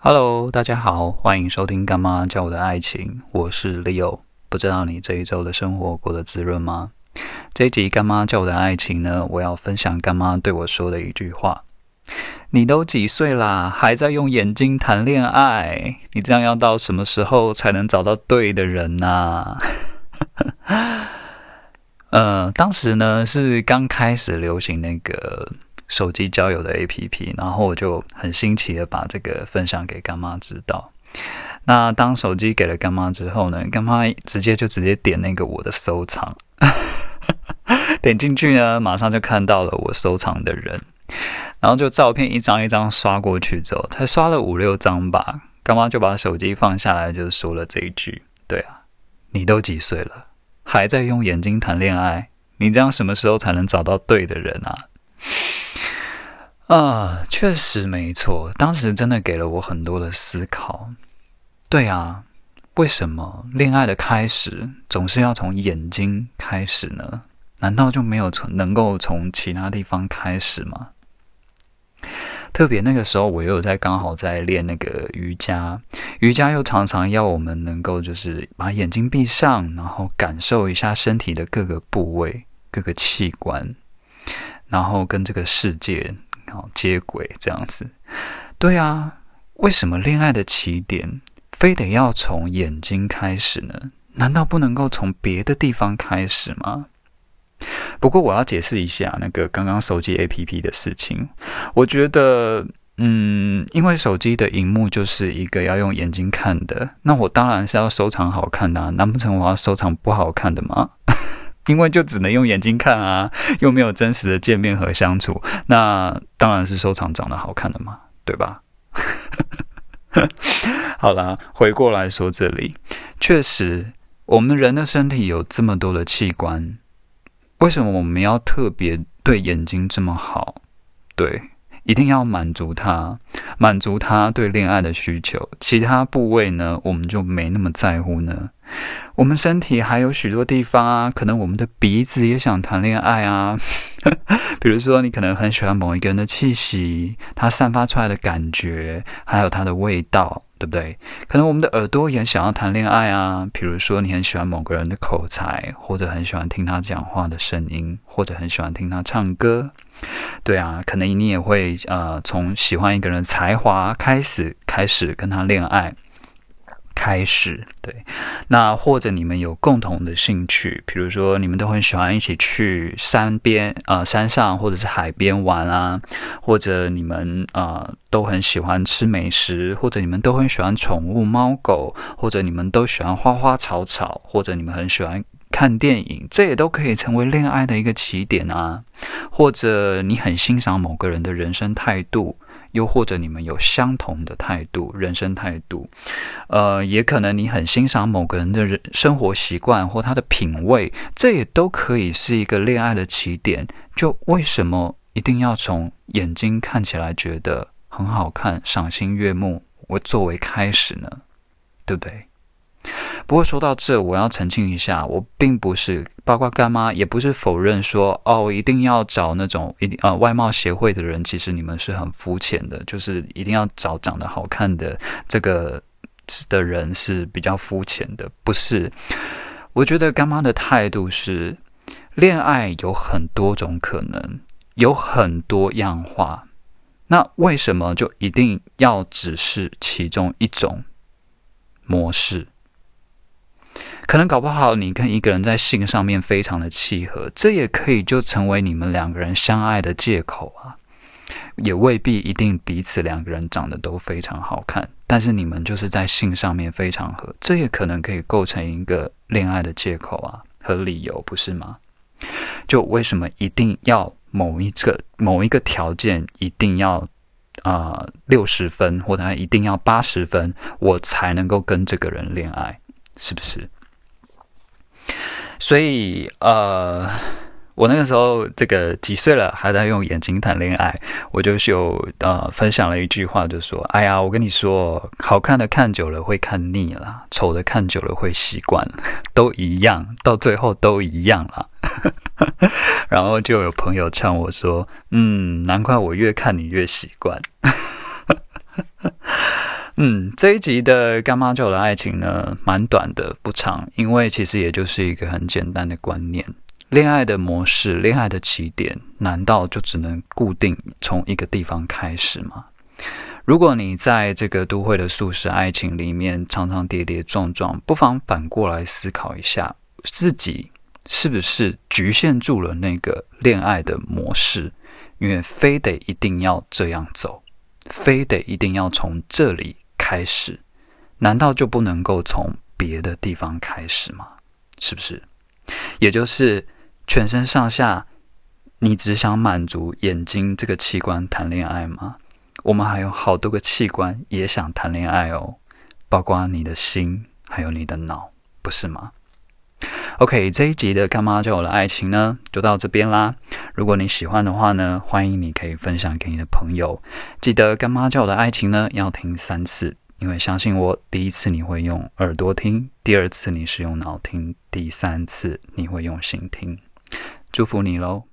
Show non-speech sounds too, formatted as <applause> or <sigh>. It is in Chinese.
Hello，大家好，欢迎收听《干妈教我的爱情》，我是 Leo。不知道你这一周的生活过得滋润吗？这一集《干妈教我的爱情》呢，我要分享干妈对我说的一句话：“你都几岁啦，还在用眼睛谈恋爱？你这样要到什么时候才能找到对的人呢？” <laughs> 呃，当时呢是刚开始流行那个。手机交友的 APP，然后我就很新奇的把这个分享给干妈知道。那当手机给了干妈之后呢，干妈直接就直接点那个我的收藏，<laughs> 点进去呢，马上就看到了我收藏的人，然后就照片一张一张刷过去之后，才刷了五六张吧，干妈就把手机放下来，就说了这一句：“对啊，你都几岁了，还在用眼睛谈恋爱？你这样什么时候才能找到对的人啊？”啊，确实没错，当时真的给了我很多的思考。对啊，为什么恋爱的开始总是要从眼睛开始呢？难道就没有从能够从其他地方开始吗？特别那个时候，我又在刚好在练那个瑜伽，瑜伽又常常要我们能够就是把眼睛闭上，然后感受一下身体的各个部位、各个器官，然后跟这个世界。好接轨这样子，对啊，为什么恋爱的起点非得要从眼睛开始呢？难道不能够从别的地方开始吗？不过我要解释一下那个刚刚手机 APP 的事情。我觉得，嗯，因为手机的荧幕就是一个要用眼睛看的，那我当然是要收藏好看的，难不成我要收藏不好看的吗？因为就只能用眼睛看啊，又没有真实的见面和相处，那当然是收藏长得好看的嘛，对吧？<laughs> 好啦，回过来说，这里确实，我们人的身体有这么多的器官，为什么我们要特别对眼睛这么好？对，一定要满足他，满足他对恋爱的需求，其他部位呢，我们就没那么在乎呢？我们身体还有许多地方啊，可能我们的鼻子也想谈恋爱啊。<laughs> 比如说，你可能很喜欢某一个人的气息，他散发出来的感觉，还有他的味道，对不对？可能我们的耳朵也想要谈恋爱啊。比如说，你很喜欢某个人的口才，或者很喜欢听他讲话的声音，或者很喜欢听他唱歌。对啊，可能你也会呃，从喜欢一个人才华开始，开始跟他恋爱。开始对，那或者你们有共同的兴趣，比如说你们都很喜欢一起去山边呃山上或者是海边玩啊，或者你们呃都很喜欢吃美食，或者你们都很喜欢宠物猫狗，或者你们都喜欢花花草草，或者你们很喜欢看电影，这也都可以成为恋爱的一个起点啊。或者你很欣赏某个人的人生态度。又或者你们有相同的态度、人生态度，呃，也可能你很欣赏某个人的人生活习惯或他的品味，这也都可以是一个恋爱的起点。就为什么一定要从眼睛看起来觉得很好看、赏心悦目，我作为开始呢？对不对？不过说到这，我要澄清一下，我并不是包括干妈，也不是否认说哦，一定要找那种一定呃外貌协会的人，其实你们是很肤浅的，就是一定要找长得好看的这个的人是比较肤浅的，不是？我觉得干妈的态度是，恋爱有很多种可能，有很多样化，那为什么就一定要只是其中一种模式？可能搞不好，你跟一个人在性上面非常的契合，这也可以就成为你们两个人相爱的借口啊。也未必一定彼此两个人长得都非常好看，但是你们就是在性上面非常合，这也可能可以构成一个恋爱的借口啊和理由，不是吗？就为什么一定要某一个某一个条件一定要啊六十分，或者一定要八十分，我才能够跟这个人恋爱？是不是？所以，呃，我那个时候这个几岁了，还在用眼睛谈恋爱，我就是有呃分享了一句话，就说：“哎呀，我跟你说，好看的看久了会看腻了，丑的看久了会习惯，都一样，到最后都一样了。” <laughs> 然后就有朋友呛我说：“嗯，难怪我越看你越习惯。” <laughs> 嗯，这一集的干妈教的爱情呢，蛮短的，不长，因为其实也就是一个很简单的观念：恋爱的模式、恋爱的起点，难道就只能固定从一个地方开始吗？如果你在这个都会的素食爱情里面常常跌跌撞撞，不妨反过来思考一下，自己是不是局限住了那个恋爱的模式，因为非得一定要这样走，非得一定要从这里。开始，难道就不能够从别的地方开始吗？是不是？也就是全身上下，你只想满足眼睛这个器官谈恋爱吗？我们还有好多个器官也想谈恋爱哦，包括你的心，还有你的脑，不是吗？OK，这一集的干妈教我的爱情呢，就到这边啦。如果你喜欢的话呢，欢迎你可以分享给你的朋友。记得干妈教我的爱情呢，要听三次，因为相信我，第一次你会用耳朵听，第二次你是用脑听，第三次你会用心听。祝福你喽！